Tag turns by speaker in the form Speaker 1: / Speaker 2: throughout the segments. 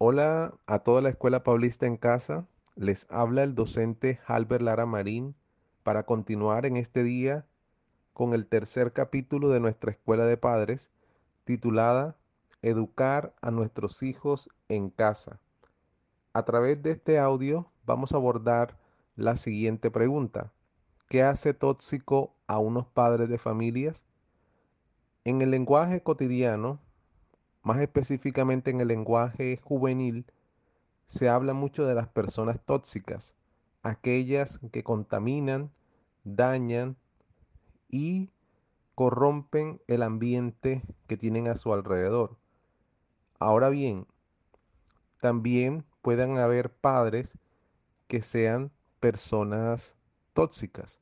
Speaker 1: Hola a toda la Escuela Paulista en casa. Les habla el docente Halber Lara Marín para continuar en este día con el tercer capítulo de nuestra Escuela de Padres titulada Educar a nuestros hijos en casa. A través de este audio vamos a abordar la siguiente pregunta. ¿Qué hace tóxico a unos padres de familias? En el lenguaje cotidiano, más específicamente en el lenguaje juvenil, se habla mucho de las personas tóxicas, aquellas que contaminan, dañan y corrompen el ambiente que tienen a su alrededor. Ahora bien, también pueden haber padres que sean personas tóxicas.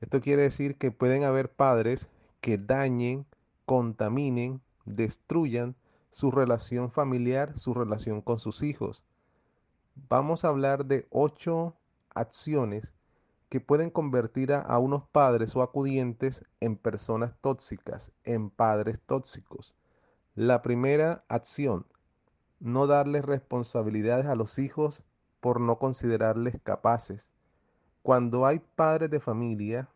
Speaker 1: Esto quiere decir que pueden haber padres que dañen, contaminen, destruyan su relación familiar, su relación con sus hijos. Vamos a hablar de ocho acciones que pueden convertir a, a, unos padres o acudientes en personas tóxicas, en padres tóxicos. La primera acción, no darles responsabilidades a los hijos por no considerarles capaces. Cuando hay padres de familia,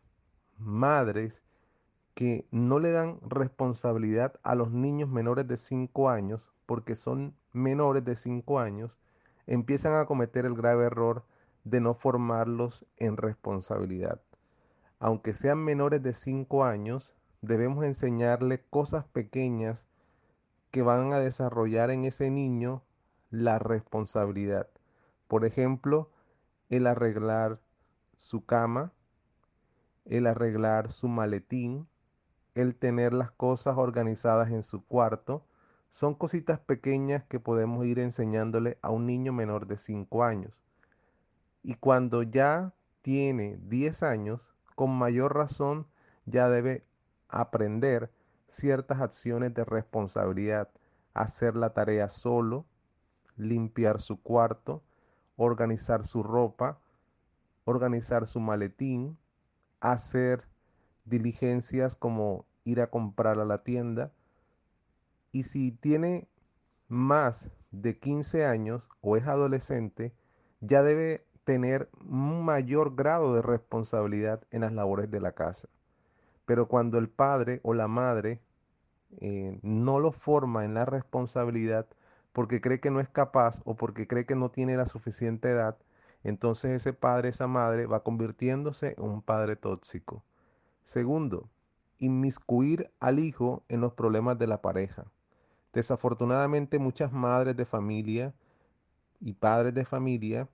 Speaker 1: madres, que no le dan responsabilidad a los niños menores de 5 años, porque son menores de 5 años, empiezan a cometer el grave error de no formarlos en responsabilidad. Aunque sean menores de 5 años, debemos enseñarle cosas pequeñas que van a desarrollar en ese niño la responsabilidad. Por ejemplo, el arreglar su cama, el arreglar su maletín, el tener las cosas organizadas en su cuarto, son cositas pequeñas que podemos ir enseñándole a un niño menor de 5 años. Y cuando ya tiene 10 años, con mayor razón ya debe aprender ciertas acciones de responsabilidad, hacer la tarea solo, limpiar su cuarto, organizar su ropa, organizar su maletín, hacer diligencias como ir a comprar a la tienda. Y si tiene más de 15 años o es adolescente, ya debe tener un mayor grado de responsabilidad en las labores de la casa. Pero cuando el padre o la madre eh, no lo forma en la responsabilidad porque cree que no es capaz o porque cree que no tiene la suficiente edad, entonces ese padre, esa madre va convirtiéndose en un padre tóxico. Segundo, inmiscuir al hijo en los problemas de la pareja. Desafortunadamente muchas madres de familia y padres de familia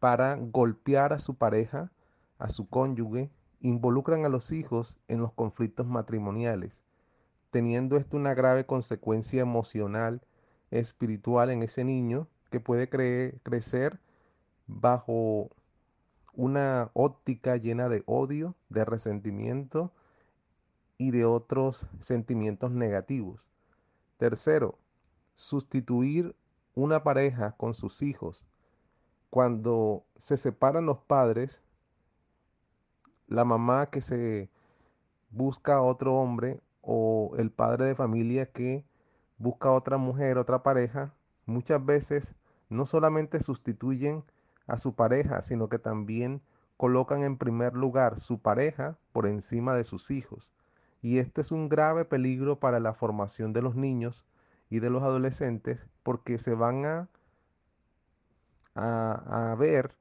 Speaker 1: para golpear a su pareja, a su cónyuge, involucran a los hijos en los conflictos matrimoniales, teniendo esto una grave consecuencia emocional, espiritual en ese niño que puede crecer bajo una óptica llena de odio, de resentimiento y de otros sentimientos negativos. Tercero, sustituir una pareja con sus hijos. Cuando se separan los padres, la mamá que se busca a otro hombre o el padre de familia que busca a otra mujer, otra pareja, muchas veces no solamente sustituyen a su pareja, sino que también colocan en primer lugar su pareja por encima de sus hijos. Y este es un grave peligro para la formación de los niños y de los adolescentes porque se van a, a, a ver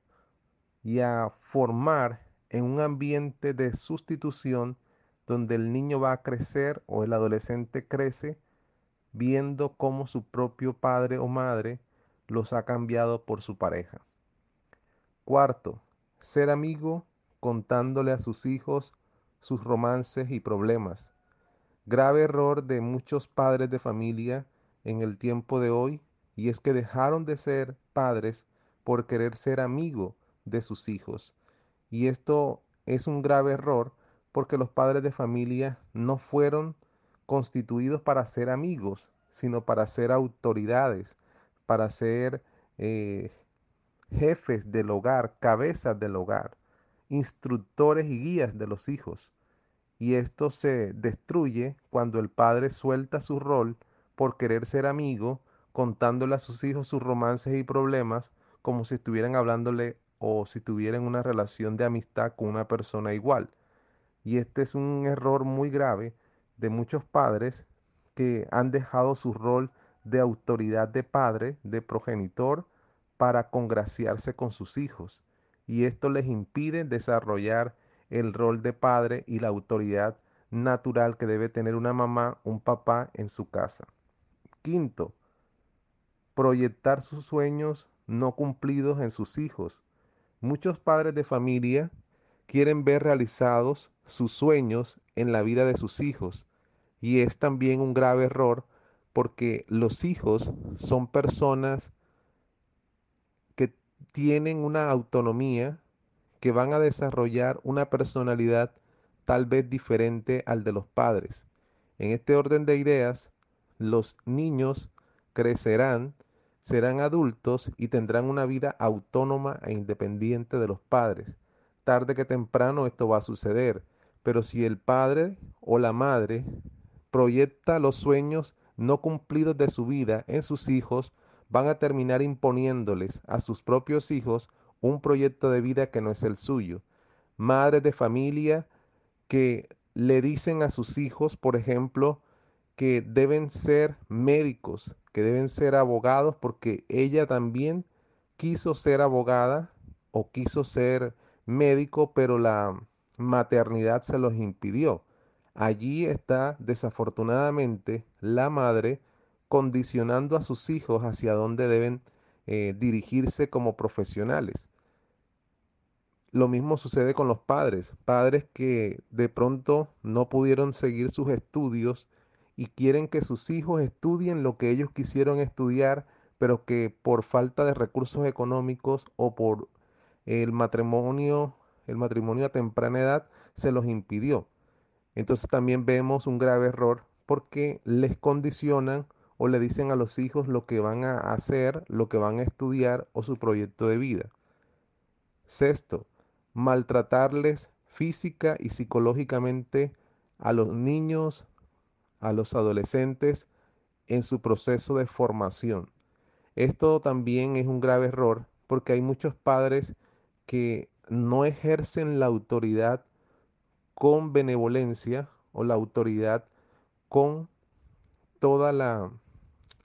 Speaker 1: y a formar en un ambiente de sustitución donde el niño va a crecer o el adolescente crece viendo cómo su propio padre o madre los ha cambiado por su pareja. Cuarto, ser amigo contándole a sus hijos sus romances y problemas. Grave error de muchos padres de familia en el tiempo de hoy y es que dejaron de ser padres por querer ser amigo de sus hijos. Y esto es un grave error porque los padres de familia no fueron constituidos para ser amigos, sino para ser autoridades, para ser eh, jefes del hogar, cabezas del hogar, instructores y guías de los hijos. Y esto se destruye cuando el padre suelta su rol por querer ser amigo contándole a sus hijos sus romances y problemas como si estuvieran hablándole o si tuvieran una relación de amistad con una persona igual. Y este es un error muy grave de muchos padres que han dejado su rol de autoridad de padre, de progenitor, para congraciarse con sus hijos. Y esto les impide desarrollar el rol de padre y la autoridad natural que debe tener una mamá, un papá en su casa. Quinto, proyectar sus sueños no cumplidos en sus hijos. Muchos padres de familia quieren ver realizados sus sueños en la vida de sus hijos y es también un grave error porque los hijos son personas tienen una autonomía, que van a desarrollar una personalidad tal vez diferente al de los padres. En este orden de ideas, los niños crecerán, serán adultos y tendrán una vida autónoma e independiente de los padres. Tarde que temprano esto va a suceder, pero si el padre o la madre proyecta los sueños no cumplidos de su vida en sus hijos, van a terminar imponiéndoles a sus propios hijos un proyecto de vida que no es el suyo. Madres de familia que le dicen a sus hijos, por ejemplo, que deben ser médicos, que deben ser abogados, porque ella también quiso ser abogada o quiso ser médico, pero la maternidad se los impidió. Allí está desafortunadamente la madre condicionando a sus hijos hacia dónde deben eh, dirigirse como profesionales. Lo mismo sucede con los padres, padres que de pronto no pudieron seguir sus estudios y quieren que sus hijos estudien lo que ellos quisieron estudiar, pero que por falta de recursos económicos o por el matrimonio, el matrimonio a temprana edad se los impidió. Entonces también vemos un grave error porque les condicionan o le dicen a los hijos lo que van a hacer, lo que van a estudiar o su proyecto de vida. Sexto, maltratarles física y psicológicamente a los niños, a los adolescentes en su proceso de formación. Esto también es un grave error porque hay muchos padres que no ejercen la autoridad con benevolencia o la autoridad con toda la,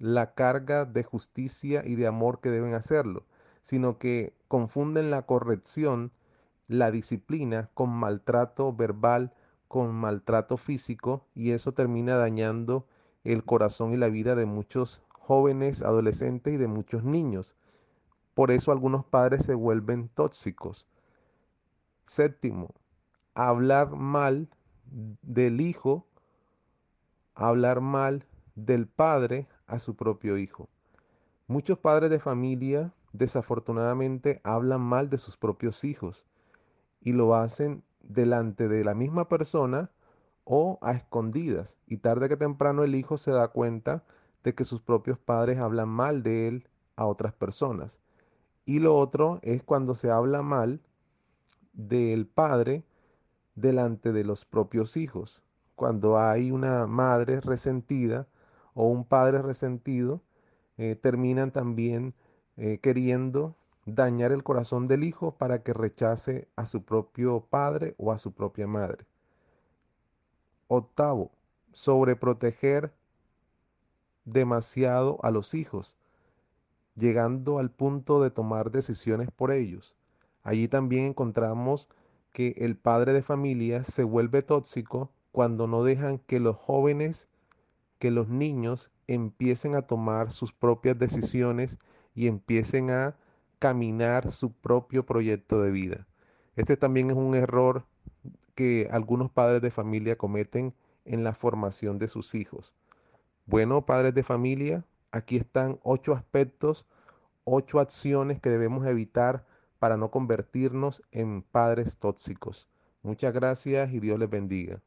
Speaker 1: la carga de justicia y de amor que deben hacerlo, sino que confunden la corrección la disciplina con maltrato verbal, con maltrato físico y eso termina dañando el corazón y la vida de muchos jóvenes, adolescentes y de muchos niños. Por eso algunos padres se vuelven tóxicos. Séptimo, hablar mal del hijo, hablar mal del padre a su propio hijo. Muchos padres de familia desafortunadamente hablan mal de sus propios hijos y lo hacen delante de la misma persona o a escondidas. Y tarde que temprano el hijo se da cuenta de que sus propios padres hablan mal de él a otras personas. Y lo otro es cuando se habla mal del padre delante de los propios hijos. Cuando hay una madre resentida o un padre resentido, eh, terminan también eh, queriendo dañar el corazón del hijo para que rechace a su propio padre o a su propia madre. Octavo, sobreproteger demasiado a los hijos, llegando al punto de tomar decisiones por ellos. Allí también encontramos que el padre de familia se vuelve tóxico cuando no dejan que los jóvenes, que los niños empiecen a tomar sus propias decisiones y empiecen a caminar su propio proyecto de vida. Este también es un error que algunos padres de familia cometen en la formación de sus hijos. Bueno, padres de familia, aquí están ocho aspectos, ocho acciones que debemos evitar para no convertirnos en padres tóxicos. Muchas gracias y Dios les bendiga.